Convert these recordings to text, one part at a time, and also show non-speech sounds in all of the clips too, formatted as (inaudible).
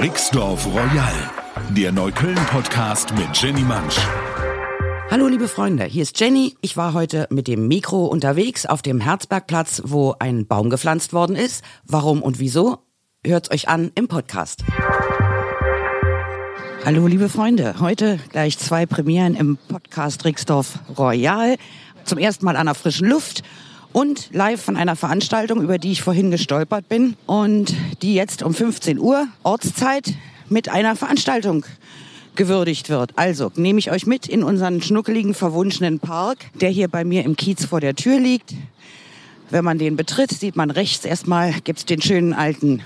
Rixdorf Royal, der Neukölln-Podcast mit Jenny Mansch. Hallo liebe Freunde, hier ist Jenny. Ich war heute mit dem Mikro unterwegs auf dem Herzbergplatz, wo ein Baum gepflanzt worden ist. Warum und wieso? Hört's euch an im Podcast. Hallo liebe Freunde, heute gleich zwei Premieren im Podcast Rixdorf Royal. Zum ersten Mal an der frischen Luft und live von einer Veranstaltung, über die ich vorhin gestolpert bin und die jetzt um 15 Uhr Ortszeit mit einer Veranstaltung gewürdigt wird. Also nehme ich euch mit in unseren schnuckeligen, verwunschenen Park, der hier bei mir im Kiez vor der Tür liegt. Wenn man den betritt, sieht man rechts erstmal gibt's den schönen alten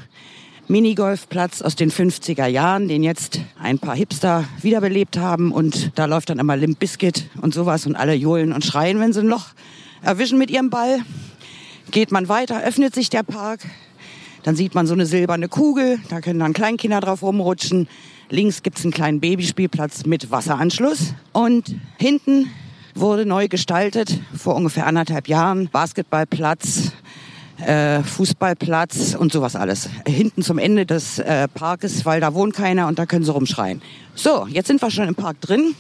Minigolfplatz aus den 50er Jahren, den jetzt ein paar Hipster wiederbelebt haben und da läuft dann immer Limp Biscuit und sowas und alle johlen und schreien, wenn sie ein Loch erwischen mit ihrem Ball. Geht man weiter, öffnet sich der Park. Dann sieht man so eine silberne Kugel, da können dann Kleinkinder drauf rumrutschen. Links gibt's einen kleinen Babyspielplatz mit Wasseranschluss. Und hinten wurde neu gestaltet, vor ungefähr anderthalb Jahren, Basketballplatz, äh, Fußballplatz und sowas alles. Hinten zum Ende des äh, Parkes, weil da wohnt keiner und da können sie rumschreien. So, jetzt sind wir schon im Park drin.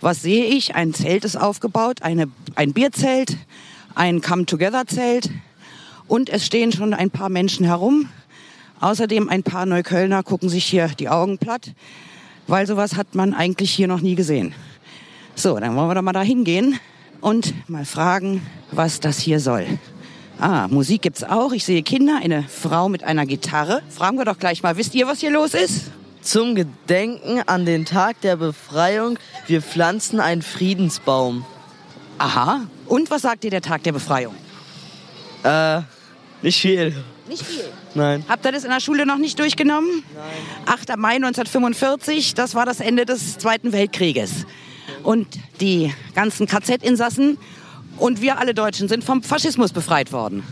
Was sehe ich? Ein Zelt ist aufgebaut, eine, ein Bierzelt, ein Come-Together-Zelt und es stehen schon ein paar Menschen herum. Außerdem ein paar Neuköllner gucken sich hier die Augen platt, weil sowas hat man eigentlich hier noch nie gesehen. So, dann wollen wir doch mal da hingehen und mal fragen, was das hier soll. Ah, Musik gibt's auch. Ich sehe Kinder, eine Frau mit einer Gitarre. Fragen wir doch gleich mal, wisst ihr, was hier los ist? Zum Gedenken an den Tag der Befreiung, wir pflanzen einen Friedensbaum. Aha. Und was sagt ihr der Tag der Befreiung? Äh, nicht viel. Nicht viel. Nein. Habt ihr das in der Schule noch nicht durchgenommen? Nein. 8. Mai 1945, das war das Ende des Zweiten Weltkrieges. Und die ganzen KZ-Insassen und wir alle Deutschen sind vom Faschismus befreit worden.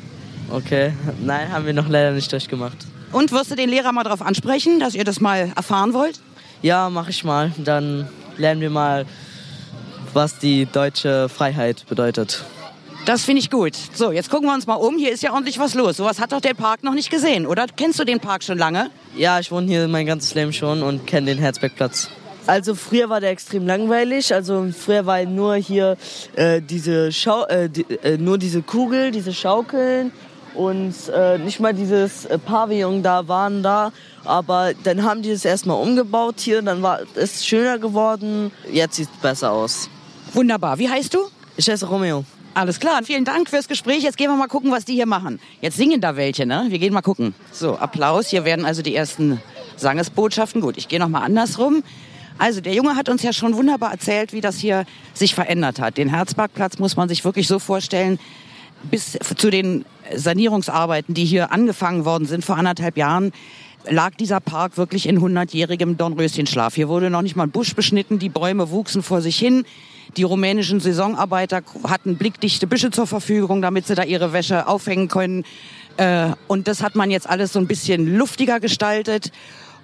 Okay. Nein, haben wir noch leider nicht durchgemacht. Und wirst du den Lehrer mal darauf ansprechen, dass ihr das mal erfahren wollt? Ja, mach ich mal. Dann lernen wir mal, was die deutsche Freiheit bedeutet. Das finde ich gut. So, jetzt gucken wir uns mal um. Hier ist ja ordentlich was los. Sowas hat doch der Park noch nicht gesehen, oder? Kennst du den Park schon lange? Ja, ich wohne hier mein ganzes Leben schon und kenne den Herzbergplatz. Also früher war der extrem langweilig. Also früher war nur hier äh, diese Schau äh, die, äh, nur diese Kugel, diese Schaukeln und äh, nicht mal dieses äh, Pavillon da waren da. Aber dann haben die es erstmal umgebaut hier, dann war es schöner geworden. Jetzt sieht es besser aus. Wunderbar. Wie heißt du? Ich heiße Romeo. Alles klar. Vielen Dank fürs Gespräch. Jetzt gehen wir mal gucken, was die hier machen. Jetzt singen da welche, ne? Wir gehen mal gucken. So, Applaus. Hier werden also die ersten Sangesbotschaften. Gut, ich gehe noch mal andersrum. Also der Junge hat uns ja schon wunderbar erzählt, wie das hier sich verändert hat. Den Herzparkplatz muss man sich wirklich so vorstellen, bis zu den Sanierungsarbeiten, die hier angefangen worden sind vor anderthalb Jahren, lag dieser Park wirklich in hundertjährigem Dornröschenschlaf. Hier wurde noch nicht mal ein Busch beschnitten, die Bäume wuchsen vor sich hin. Die rumänischen Saisonarbeiter hatten blickdichte Büsche zur Verfügung, damit sie da ihre Wäsche aufhängen können. Äh, und das hat man jetzt alles so ein bisschen luftiger gestaltet.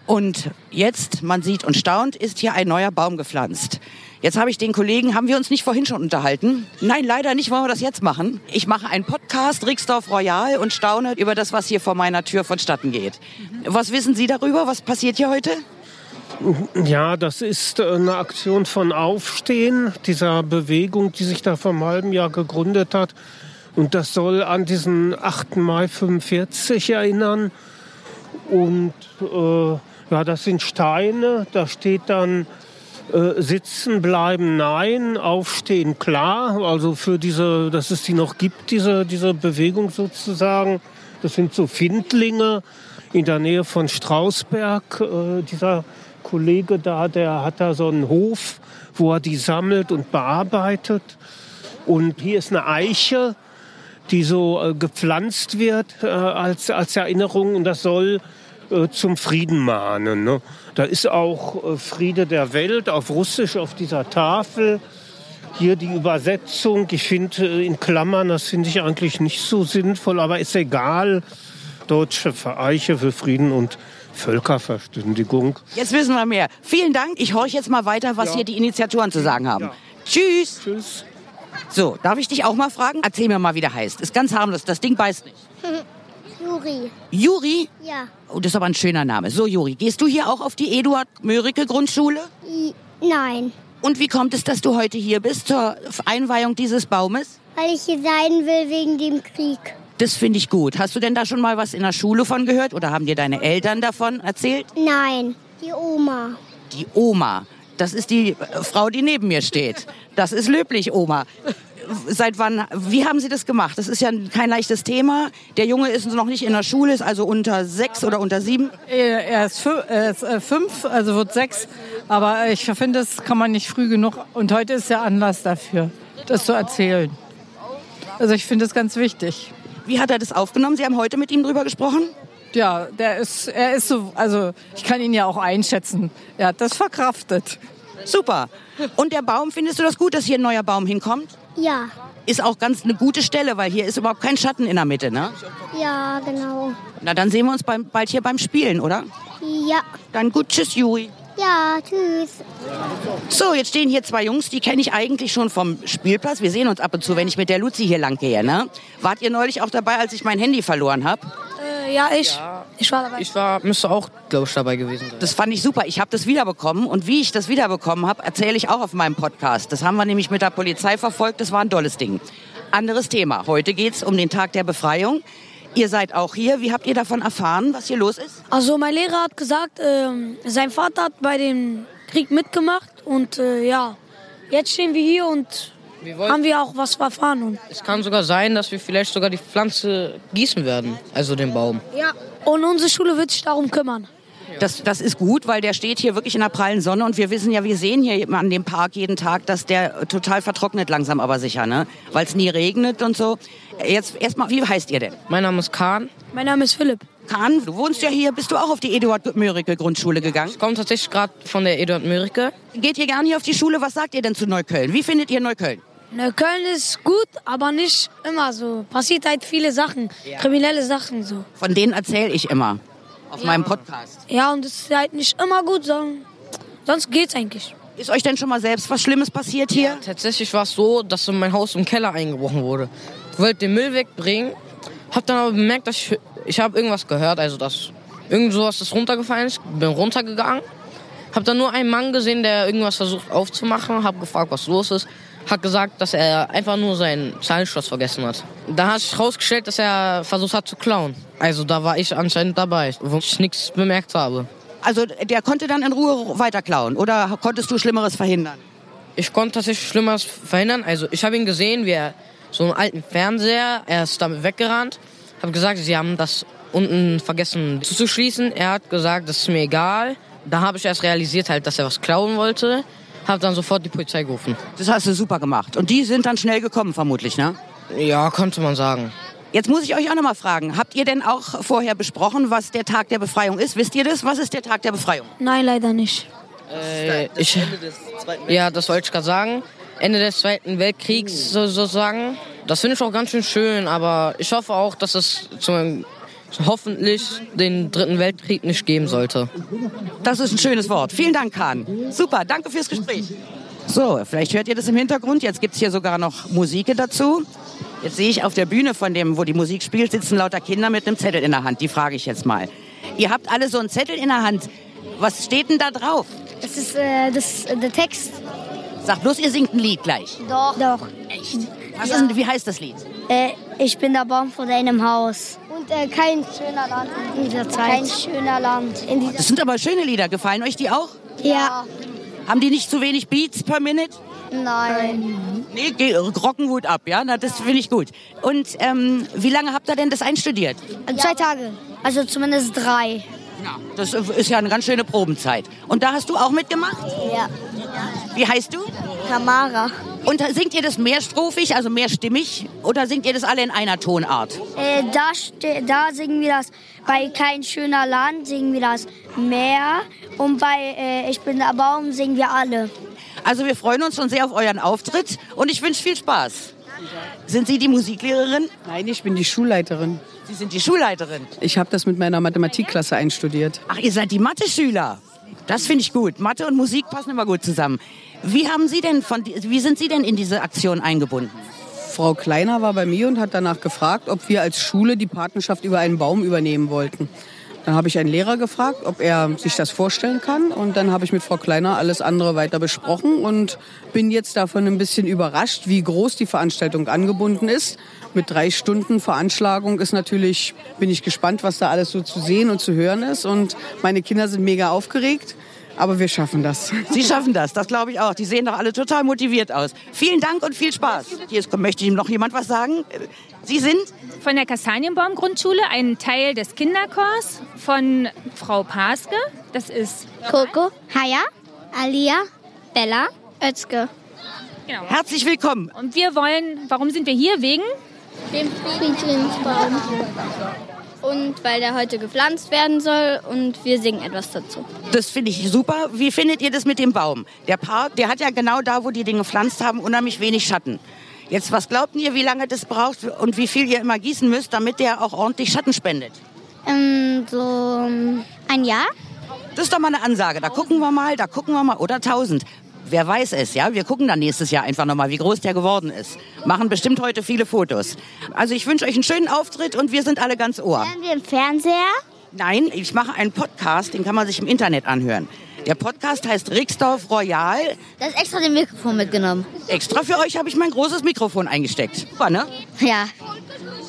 Und jetzt, man sieht und staunt, ist hier ein neuer Baum gepflanzt. Jetzt habe ich den Kollegen, haben wir uns nicht vorhin schon unterhalten? Nein, leider nicht, wollen wir das jetzt machen. Ich mache einen Podcast, Rixdorf Royal, und staune über das, was hier vor meiner Tür vonstatten geht. Was wissen Sie darüber? Was passiert hier heute? Ja, das ist äh, eine Aktion von Aufstehen, dieser Bewegung, die sich da vor einem halben Jahr gegründet hat. Und das soll an diesen 8. Mai 45 erinnern. Und äh, ja, das sind Steine, da steht dann äh, sitzen bleiben nein, aufstehen klar. Also für diese, dass es die noch gibt, diese, diese Bewegung sozusagen. Das sind so Findlinge in der Nähe von Strausberg. Äh, dieser Kollege da, der hat da so einen Hof, wo er die sammelt und bearbeitet. Und hier ist eine Eiche, die so äh, gepflanzt wird äh, als, als Erinnerung. Und das soll äh, zum Frieden mahnen. Ne? Da ist auch äh, Friede der Welt auf Russisch auf dieser Tafel. Hier die Übersetzung, ich finde äh, in Klammern, das finde ich eigentlich nicht so sinnvoll, aber ist egal. Deutsche Vereiche für Frieden und Völkerverständigung. Jetzt wissen wir mehr. Vielen Dank. Ich horche jetzt mal weiter, was Ja. hier die Initiatoren zu sagen haben. Ja. Tschüss. Tschüss. So, darf ich dich auch mal fragen? Erzähl mir mal, wie der heißt. Ist ganz harmlos. Das Ding beißt nicht. (laughs) Juri. Juri? Ja. Oh, das ist aber ein schöner Name. So, Juri, gehst du hier auch auf die Eduard-Mörike-Grundschule? Nein. Und wie kommt es, dass du heute hier bist zur Einweihung dieses Baumes? Weil ich hier sein will wegen dem Krieg. Das finde ich gut. Hast du denn da schon mal was in der Schule von gehört oder haben dir deine Eltern davon erzählt? Nein. Die Oma. Die Oma. Das ist die äh, Frau, die neben mir steht. Das ist löblich, Oma. Seit wann, wie haben Sie das gemacht? Das ist ja kein leichtes Thema. Der Junge ist noch nicht in der Schule, ist also unter sechs oder unter sieben. Er ist, er ist äh, fünf, also wird sechs. Aber ich finde, das kann man nicht früh genug. Und heute ist der Anlass dafür, das zu erzählen. Also ich finde es ganz wichtig. Wie hat er das aufgenommen? Sie haben heute mit ihm drüber gesprochen? Ja, der ist, er ist so, also ich kann ihn ja auch einschätzen. Er hat das verkraftet. Super. Und der Baum, findest du das gut, dass hier ein neuer Baum hinkommt? Ja. Ist auch ganz eine gute Stelle, weil hier ist überhaupt kein Schatten in der Mitte, ne? Ja, genau. Na, dann sehen wir uns beim, bald hier beim Spielen, oder? Ja. Dann gut, tschüss, Juri. Ja, tschüss. So, jetzt stehen hier zwei Jungs, die kenne ich eigentlich schon vom Spielplatz. Wir sehen uns ab und zu, wenn ich mit der Luzi hier lang gehe, ne? Wart ihr neulich auch dabei, als ich mein Handy verloren habe? Äh, ja, ich. Ich war dabei. Ich war, müsste auch, glaube ich, dabei gewesen sein. Das fand ich super. Ich habe das wiederbekommen und wie ich das wiederbekommen habe, erzähle ich auch auf meinem Podcast. Das haben wir nämlich mit der Polizei verfolgt. Das war ein tolles Ding. Anderes Thema. Heute geht's um den Tag der Befreiung. Ihr seid auch hier. Wie habt ihr davon erfahren, was hier los ist? Also mein Lehrer hat gesagt, ähm, sein Vater hat bei dem Krieg mitgemacht und äh, ja, jetzt stehen wir hier und Wir wollen- haben wir auch was erfahren. Und, Es kann sogar sein, dass wir vielleicht sogar die Pflanze gießen werden, also den Baum. ja. und unsere Schule wird sich darum kümmern. Das, das ist gut, weil der steht hier wirklich in der prallen Sonne und wir wissen ja, wir sehen hier an dem Park jeden Tag, dass der total vertrocknet langsam aber sicher, ne? Weil es nie regnet und so. Jetzt erstmal, wie heißt ihr denn? Mein Name ist Kahn. Mein Name ist Philipp. Kahn, du wohnst ja hier, bist du auch auf die Eduard-Mörike-Grundschule gegangen? Ich komme tatsächlich gerade von der Eduard Mörike. Geht ihr gern hier auf die Schule? Was sagt ihr denn zu Neukölln? Wie findet ihr Neukölln? Neukölln ist gut, aber nicht immer so. Passiert halt viele Sachen, kriminelle Sachen so. Von denen erzähle ich immer auf meinem Podcast. Ja, und es ist halt nicht immer gut, sondern sonst geht's eigentlich. Ist euch denn schon mal selbst was Schlimmes passiert hier? Tatsächlich war es so, dass in mein Haus im Keller eingebrochen wurde. Ich wollte den Müll wegbringen, hab dann aber bemerkt, dass ich, ich habe irgendwas gehört, also dass irgend sowas ist runtergefallen ist, bin runtergegangen, hab dann nur einen Mann gesehen, der irgendwas versucht aufzumachen, hab gefragt, was los ist, hat gesagt, dass er einfach nur sein Zahlenschloss vergessen hat. Da hat sich rausgestellt, dass er versucht hat zu klauen. Also da war ich anscheinend dabei, wo ich nichts bemerkt habe. Also der konnte dann in Ruhe weiter klauen oder konntest du Schlimmeres verhindern? Ich konnte tatsächlich Schlimmeres verhindern. Also ich habe ihn gesehen, wie er so einen alten Fernseher, er ist damit weggerannt. Habe gesagt, sie haben das unten vergessen zuzuschließen. Er hat gesagt, das ist mir egal. Da habe ich erst realisiert halt, dass er was klauen wollte. Habe dann sofort die Polizei gerufen. Das hast du super gemacht. Und die sind dann schnell gekommen vermutlich, ne? Ja, konnte man sagen. Jetzt muss ich euch auch noch mal fragen, habt ihr denn auch vorher besprochen, was der Tag der Befreiung ist? Wisst ihr das? Was ist der Tag der Befreiung? Nein, leider nicht. Äh, ich, ja, das wollte ich gerade sagen. Ende des Zweiten Weltkriegs so- sozusagen. Das finde ich auch ganz schön schön, aber ich hoffe auch, dass es zum, hoffentlich den Dritten Weltkrieg nicht geben sollte. Das ist ein schönes Wort. Vielen Dank, Kahn. Super, danke fürs Gespräch. So, vielleicht hört ihr das im Hintergrund. Jetzt gibt's hier sogar noch Musik dazu. Jetzt sehe ich auf der Bühne von dem, wo die Musik spielt, sitzen lauter Kinder mit einem Zettel in der Hand. Die frage ich jetzt mal. Ihr habt alle so einen Zettel in der Hand. Was steht denn da drauf? Das ist äh, das, äh, der Text. Sagt bloß, ihr singt ein Lied gleich. Doch. Doch. Was ist, denn- wie heißt das Lied? Äh, ich bin der Baum vor deinem Haus. Und äh, kein schöner Land in dieser Zeit. Kein schöner Land in dieser Das sind aber schöne Lieder. Gefallen euch die auch? Ja. Haben die nicht zu wenig Beats per Minute? Nein. Nee, geh- rocken gut ab, ja? Na, das finde ich gut. Und ähm, wie lange habt ihr denn das einstudiert? Zwei Tage. Also zumindest drei. Das ist ja eine ganz schöne Probenzeit. Und da hast du auch mitgemacht? Ja. Wie heißt du? Tamara. Und singt ihr das mehrstrophig, also mehrstimmig? Oder singt ihr das alle in einer Tonart? Äh, da, da singen wir das. Bei Kein schöner Land singen wir das mehr. Und bei äh, Ich bin der Baum singen wir alle. Also wir freuen uns schon sehr auf euren Auftritt und ich wünsche viel Spaß. Sind Sie die Musiklehrerin? Nein, ich bin die Schulleiterin. Sie sind die Schulleiterin. Ich habe das mit meiner Mathematikklasse einstudiert. Ach, ihr seid die Mathe-Schüler. Das finde ich gut. Mathe und Musik passen immer gut zusammen. Wie haben Sie denn von, wie sind Sie denn in diese Aktion eingebunden? Frau Kleiner war bei mir und hat danach gefragt, ob wir als Schule die Patenschaft über einen Baum übernehmen wollten. Dann habe ich einen Lehrer gefragt, ob er sich das vorstellen kann. Und dann habe ich mit Frau Kleiner alles andere weiter besprochen und bin jetzt davon ein bisschen überrascht, wie groß die Veranstaltung angebunden ist. Mit drei Stunden Veranschlagung ist natürlich, bin ich gespannt, was da alles so zu sehen und zu hören ist. Und meine Kinder sind mega aufgeregt. Aber wir schaffen das. Sie schaffen das, das glaube ich auch. Die sehen doch alle total motiviert aus. Vielen Dank und viel Spaß. Jetzt möchte ihm noch jemand was sagen. Sie sind? Von der Kastanienbaum-Grundschule, ein Teil des Kinderchors von Frau Paske. Das ist Coco, Haya, Alia, Bella, Özge. Genau. Herzlich willkommen. Und wir wollen, warum sind wir hier? Wegen? Dem Friedrichsbaum. Und weil der heute gepflanzt werden soll und wir singen etwas dazu. Das finde ich super. Wie findet ihr das mit dem Baum? Der Park, der hat ja genau da, wo die Dinge gepflanzt haben, unheimlich wenig Schatten. Jetzt, was glaubt ihr, wie lange das braucht und wie viel ihr immer gießen müsst, damit der auch ordentlich Schatten spendet? Ähm, so ähm, ein Jahr? Das ist doch mal eine Ansage. Da gucken wir mal, da gucken wir mal. Oder 1000. Wer weiß es, ja? Wir gucken dann nächstes Jahr einfach nochmal, wie groß der geworden ist. Machen bestimmt heute viele Fotos. Also ich wünsche euch einen schönen Auftritt und wir sind alle ganz ohr. Wären wir im Fernseher? Nein, ich mache einen Podcast, den kann man sich im Internet anhören. Der Podcast heißt Rixdorf Royal. Da ist extra den Mikrofon mitgenommen. Extra für euch habe ich mein großes Mikrofon eingesteckt. Super, ne? Ja.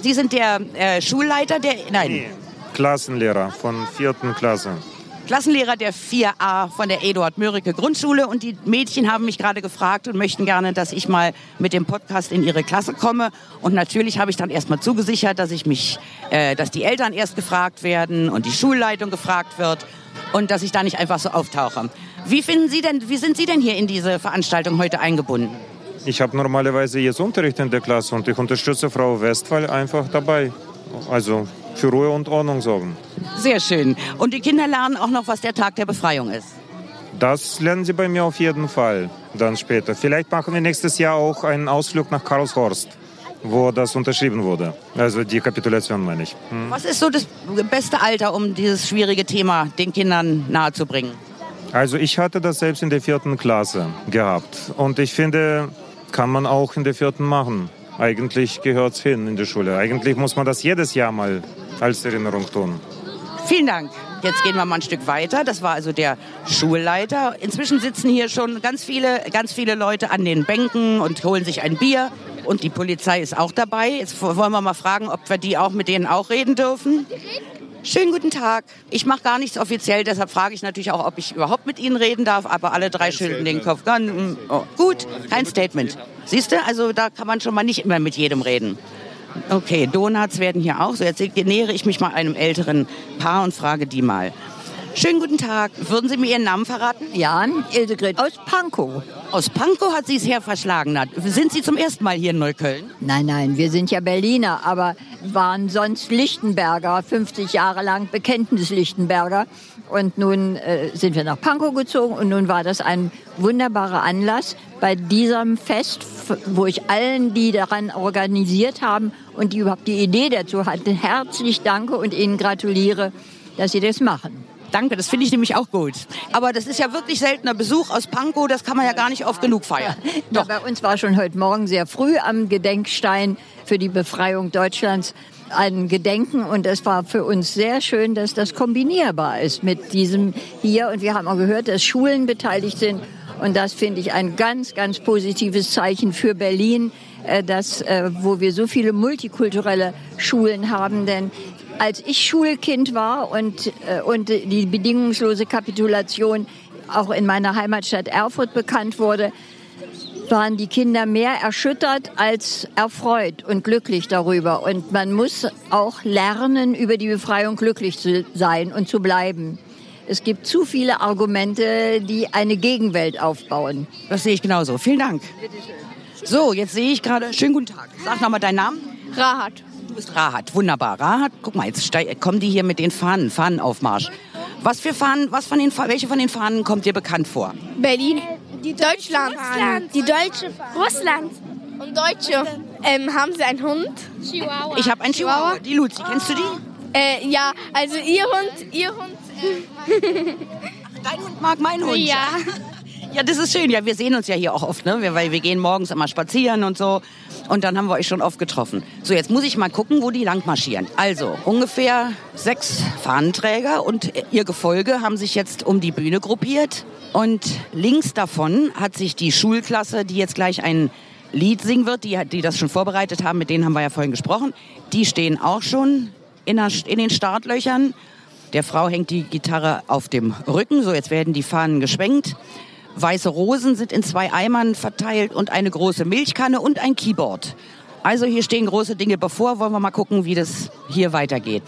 Sie sind der äh, Schulleiter der... Nein, Klassenlehrer von vierten Klasse. Klassenlehrer der 4a von der Eduard Mörike Grundschule und die Mädchen haben mich gerade gefragt und möchten gerne, dass ich mal mit dem Podcast in ihre Klasse komme und natürlich habe ich dann erstmal zugesichert, dass ich mich, äh, dass die Eltern erst gefragt werden und die Schulleitung gefragt wird und dass ich da nicht einfach so auftauche. Wie finden Sie denn, wie sind Sie denn hier in diese Veranstaltung heute eingebunden? Ich habe normalerweise jetzt Unterricht in der Klasse und ich unterstütze Frau Westphal einfach dabei. Also für Ruhe und Ordnung sorgen. Sehr schön. Und die Kinder lernen auch noch, was der Tag der Befreiung ist. Das lernen sie bei mir auf jeden Fall dann später. Vielleicht machen wir nächstes Jahr auch einen Ausflug nach Karlshorst, wo das unterschrieben wurde. Also die Kapitulation meine ich. Hm. Was ist so das beste Alter, um dieses schwierige Thema den Kindern nahezubringen? Also ich hatte das selbst in der vierten Klasse gehabt. Und ich finde, kann man auch in der vierten machen. Eigentlich gehört es hin in die Schule. Eigentlich muss man das jedes Jahr mal als Erinnerung tun. Vielen Dank. Jetzt gehen wir mal ein Stück weiter. Das war also der Schulleiter. Inzwischen sitzen hier schon ganz viele, ganz viele Leute an den Bänken und holen sich ein Bier. Und die Polizei ist auch dabei. Jetzt wollen wir mal fragen, ob wir die auch mit denen auch reden dürfen. Schönen guten Tag. Ich mache gar nichts offiziell, deshalb frage ich natürlich auch, ob ich überhaupt mit Ihnen reden darf. Aber alle drei schütteln den Kopf. Dann, oh, gut, kein Statement. Siehst du, also da kann man schon mal nicht immer mit jedem reden. Okay, Donuts werden hier auch. So, jetzt nähere ich mich mal einem älteren Paar und frage die mal. Schönen guten Tag. Würden Sie mir Ihren Namen verraten? Jan Ildegret aus Pankow. Aus Pankow hat sie es her verschlagen. Hat. Sind Sie zum ersten Mal hier in Neukölln? Nein, nein, wir sind ja Berliner, aber waren sonst Lichtenberger, 50 Jahre lang Bekenntnis-Lichtenberger. Und nun äh, sind wir nach Pankow gezogen und nun war das ein wunderbarer Anlass bei diesem Fest, wo ich allen, die daran organisiert haben und die überhaupt die Idee dazu hatten, herzlich danke und ihnen gratuliere, dass sie das machen. Danke, das finde ich nämlich auch gut. Aber das ist ja wirklich seltener Besuch aus Pankow, das kann man ja gar nicht oft genug feiern. Ja, bei uns war schon heute Morgen sehr früh am Gedenkstein für die Befreiung Deutschlands ein Gedenken und es war für uns sehr schön, dass das kombinierbar ist mit diesem hier. Und wir haben auch gehört, dass Schulen beteiligt sind und das finde ich ein ganz, ganz positives Zeichen für Berlin, äh, dass, äh, wo wir so viele multikulturelle Schulen haben. Denn als ich Schulkind war und, äh, und die bedingungslose Kapitulation auch in meiner Heimatstadt Erfurt bekannt wurde, waren die Kinder mehr erschüttert als erfreut und glücklich darüber. Und man muss auch lernen, über die Befreiung glücklich zu sein und zu bleiben. Es gibt zu viele Argumente, die eine Gegenwelt aufbauen. Das sehe ich genauso. Vielen Dank. So, jetzt sehe ich gerade. Schönen guten Tag. Sag nochmal deinen Namen. Rahat. Du bist Rahat. Wunderbar. Rahat, guck mal, jetzt kommen die hier mit den Fahnen, Fahnenaufmarsch. Was für Fahnen, was von den, welche von den Fahnen kommt dir bekannt vor? Berlin. Die Deutschland. Russland. Die deutsche. Russland. Und Deutsche. Ähm, haben Sie einen Hund? Chihuahua. Ich habe einen Chihuahua. Die Luzi, kennst du die? Äh, ja, also Ihr Hund, Ihr Hund. Ach, dein Hund mag meinen Hund. Ja. (laughs) Ja, das ist schön. Ja, wir sehen uns ja hier auch oft, ne? Wir- weil wir gehen morgens immer spazieren und so. Und dann haben wir euch schon oft getroffen. So, jetzt muss ich mal gucken, wo die lang marschieren. Also, ungefähr sechs Fahnenträger und ihr Gefolge haben sich jetzt um die Bühne gruppiert. Und links davon hat sich die Schulklasse, die jetzt gleich ein Lied singen wird, die, die das schon vorbereitet haben, mit denen haben wir ja vorhin gesprochen, die stehen auch schon in, der, in den Startlöchern. Der Frau hängt die Gitarre auf dem Rücken. So, jetzt werden die Fahnen geschwenkt. Weiße Rosen sind in zwei Eimern verteilt und eine große Milchkanne und ein Keyboard. Also hier stehen große Dinge bevor. Wollen wir mal gucken, wie das hier weitergeht.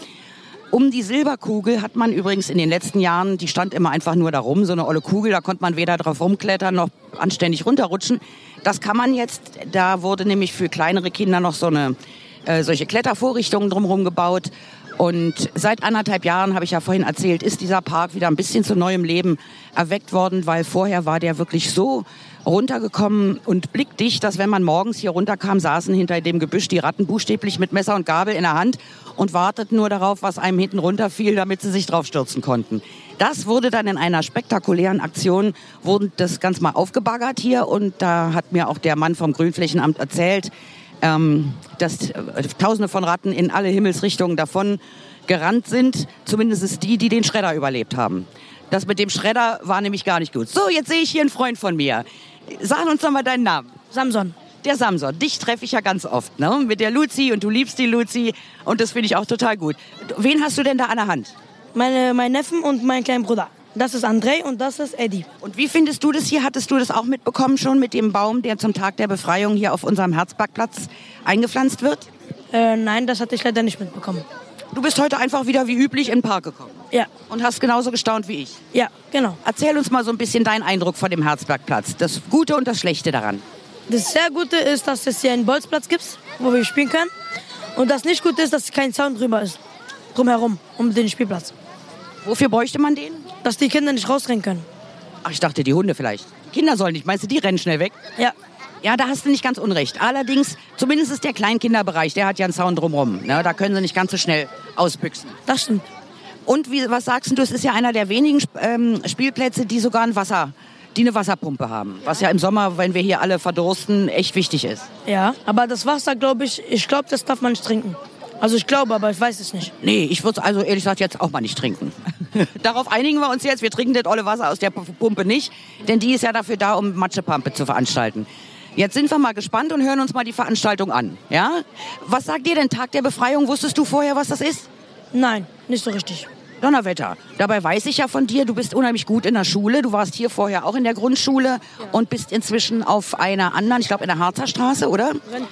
Um die Silberkugel hat man übrigens in den letzten Jahren, die stand immer einfach nur da rum, so eine olle Kugel, da konnte man weder drauf rumklettern noch anständig runterrutschen. Das kann man jetzt, da wurde nämlich für kleinere Kinder noch so eine, äh, solche Klettervorrichtungen drumherum gebaut. Und seit anderthalb Jahren, habe ich ja vorhin erzählt, ist dieser Park wieder ein bisschen zu neuem Leben erweckt worden, weil vorher war der wirklich so runtergekommen und blickdicht, dass wenn man morgens hier runterkam, saßen hinter dem Gebüsch die Ratten buchstäblich mit Messer und Gabel in der Hand und warteten nur darauf, was einem hinten runterfiel, damit sie sich drauf stürzen konnten. Das wurde dann in einer spektakulären Aktion, wurde das ganz mal aufgebaggert hier und da hat mir auch der Mann vom Grünflächenamt erzählt, ähm, dass äh, Tausende von Ratten in alle Himmelsrichtungen davon gerannt sind, zumindest die, die den Schredder überlebt haben. Das mit dem Schredder war nämlich gar nicht gut. So, jetzt sehe ich hier einen Freund von mir. Sag uns doch mal deinen Namen. Samson. Der Samson. Dich treffe ich ja ganz oft, ne? Mit der Luzi und du liebst die Luzi und das finde ich auch total gut. Wen hast du denn da an der Hand? Meine, mein Neffen und mein kleiner Bruder. Das ist André und das ist Eddie. Und wie findest du das hier? Hattest du das auch mitbekommen schon mit dem Baum, der zum Tag der Befreiung hier auf unserem Herzbergplatz eingepflanzt wird? Äh, nein, das hatte ich leider nicht mitbekommen. Du bist heute einfach wieder wie üblich in den Park gekommen. Ja. Und hast genauso gestaunt wie ich. Ja, genau. Erzähl uns mal so ein bisschen deinen Eindruck von dem Herzbergplatz. Das Gute und das Schlechte daran. Das sehr Gute ist, dass es hier einen Bolzplatz gibt, wo wir spielen können. Und das nicht Gute ist, dass kein Zaun drüber ist. Drumherum, um den Spielplatz. Wofür bräuchte man den? Dass die Kinder nicht rausrennen können. Ach, ich dachte, die Hunde vielleicht. Kinder sollen nicht. Meinst du, die rennen schnell weg? Ja. Ja, da hast du nicht ganz unrecht. Allerdings, zumindest ist der Kleinkinderbereich, der hat ja einen Zaun drumherum. Ne? Da können sie nicht ganz so schnell ausbüchsen. Das stimmt. Und wie, was sagst du, es ist ja einer der wenigen ähm, Spielplätze, die sogar ein Wasser, die eine Wasserpumpe haben. Was ja im Sommer, wenn wir hier alle verdursten, echt wichtig ist. Ja, aber das Wasser, glaube ich, ich glaube, das darf man nicht trinken. Also ich glaube, aber ich weiß es nicht. Nee, ich würde es also ehrlich gesagt jetzt auch mal nicht trinken. (laughs) Darauf einigen wir uns jetzt. Wir trinken das olle Wasser aus der Pumpe nicht, denn die ist ja dafür da, um Matschepampe zu veranstalten. Jetzt sind wir mal gespannt und hören uns mal die Veranstaltung an. Ja? Was sagt dir denn Tag der Befreiung? Wusstest du vorher, was das ist? Nein, nicht so richtig. Donnerwetter. Dabei weiß ich ja von dir, du bist unheimlich gut in der Schule. Du warst hier vorher auch in der Grundschule und bist inzwischen auf einer anderen, ich glaube in der Harzer Straße, oder? Röntgen.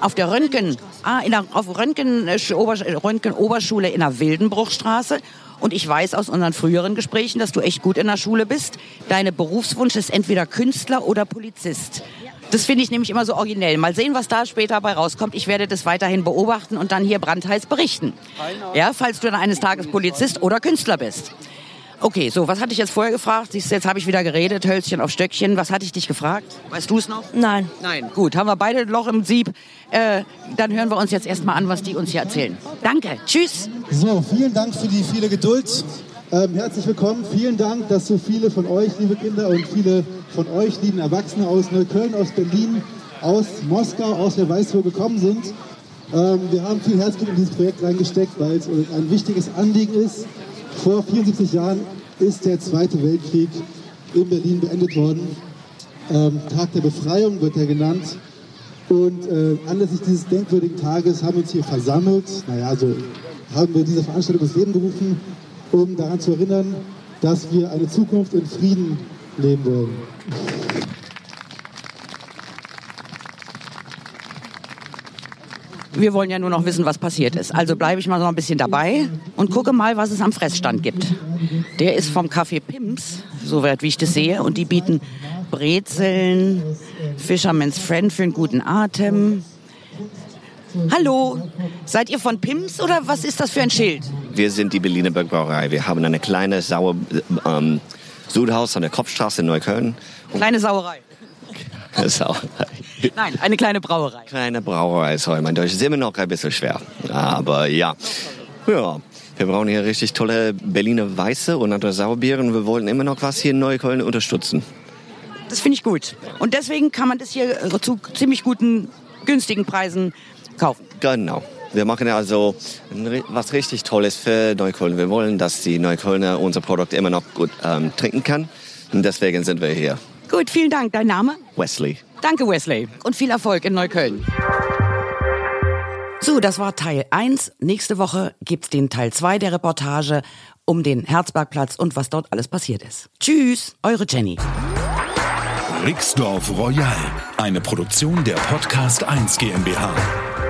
Auf der Röntgen, ah, in der, auf Röntgen, äh, Ober, Röntgen Oberschule in der Wildenbruchstraße. Und ich weiß aus unseren früheren Gesprächen, dass du echt gut in der Schule bist. Deine Berufswunsch ist entweder Künstler oder Polizist. Das finde ich nämlich immer so originell. Mal sehen, was da später bei rauskommt. Ich werde das weiterhin beobachten und dann hier brandheiß berichten. Ja, falls du dann eines Tages Polizist oder Künstler bist. Okay, so, was hatte ich jetzt vorher gefragt? Siehst du, jetzt habe ich wieder geredet, Hölzchen auf Stöckchen. Was hatte ich dich gefragt? Weißt du es noch? Nein. Nein. Gut, haben wir beide ein Loch im Sieb. Äh, dann hören wir uns jetzt erstmal an, was die uns hier erzählen. Danke. Tschüss. So, vielen Dank für die viele Geduld. Ähm, herzlich willkommen. Vielen Dank, dass so viele von euch, liebe Kinder, und viele von euch, lieben Erwachsene aus Neukölln, aus Berlin, aus Moskau, aus wer weiß wo gekommen sind. Ähm, wir haben viel Herzblut in dieses Projekt reingesteckt, weil es ein wichtiges Anliegen ist. Vor 74 Jahren ist der Zweite Weltkrieg in Berlin beendet worden. Ähm, Tag der Befreiung wird er genannt. Und äh, anlässlich dieses denkwürdigen Tages haben wir uns hier versammelt. Naja, also haben wir diese Veranstaltung ins Leben gerufen, um daran zu erinnern, dass wir eine Zukunft in Frieden leben wollen. Wir wollen ja nur noch wissen, was passiert ist. Also bleibe ich mal so ein bisschen dabei und gucke mal, was es am Fressstand gibt. Der ist vom Café Pims, soweit wie ich das sehe. Und die bieten Brezeln, Fisherman's Friend für einen guten Atem. Hallo, seid ihr von Pims oder was ist das für ein Schild? Wir sind die Berliner Bergbrauerei. Wir haben eine kleine Sauer ähm, Sudhaus an der Kopfstraße in Neukölln. Kleine Sauerei. (laughs) Sauerei. Nein, eine kleine Brauerei. Kleine Brauerei, sorry, mein Deutsch ist immer noch ein bisschen schwer. Aber ja, ja. Wir brauchen hier richtig tolle Berliner Weiße und andere Sauerbiere und wir wollten immer noch was hier in Neukölln unterstützen. Das finde ich gut. Und deswegen kann man das hier äh, zu ziemlich guten, günstigen Preisen kaufen. Genau. Wir machen also was richtig Tolles für Neukölln. Wir wollen, dass die Neuköllner unser Produkt immer noch gut ähm, trinken kann. Und deswegen sind wir hier. Gut, vielen Dank. Dein Name? Wesley. Danke, Wesley. Und viel Erfolg in Neukölln. So, das war Teil 1. Nächste Woche gibt's den Teil 2 der Reportage um den Herzbergplatz und was dort alles passiert ist. Tschüss, eure Jenny. Rixdorf Royal, eine Produktion der Podcast 1 GmbH.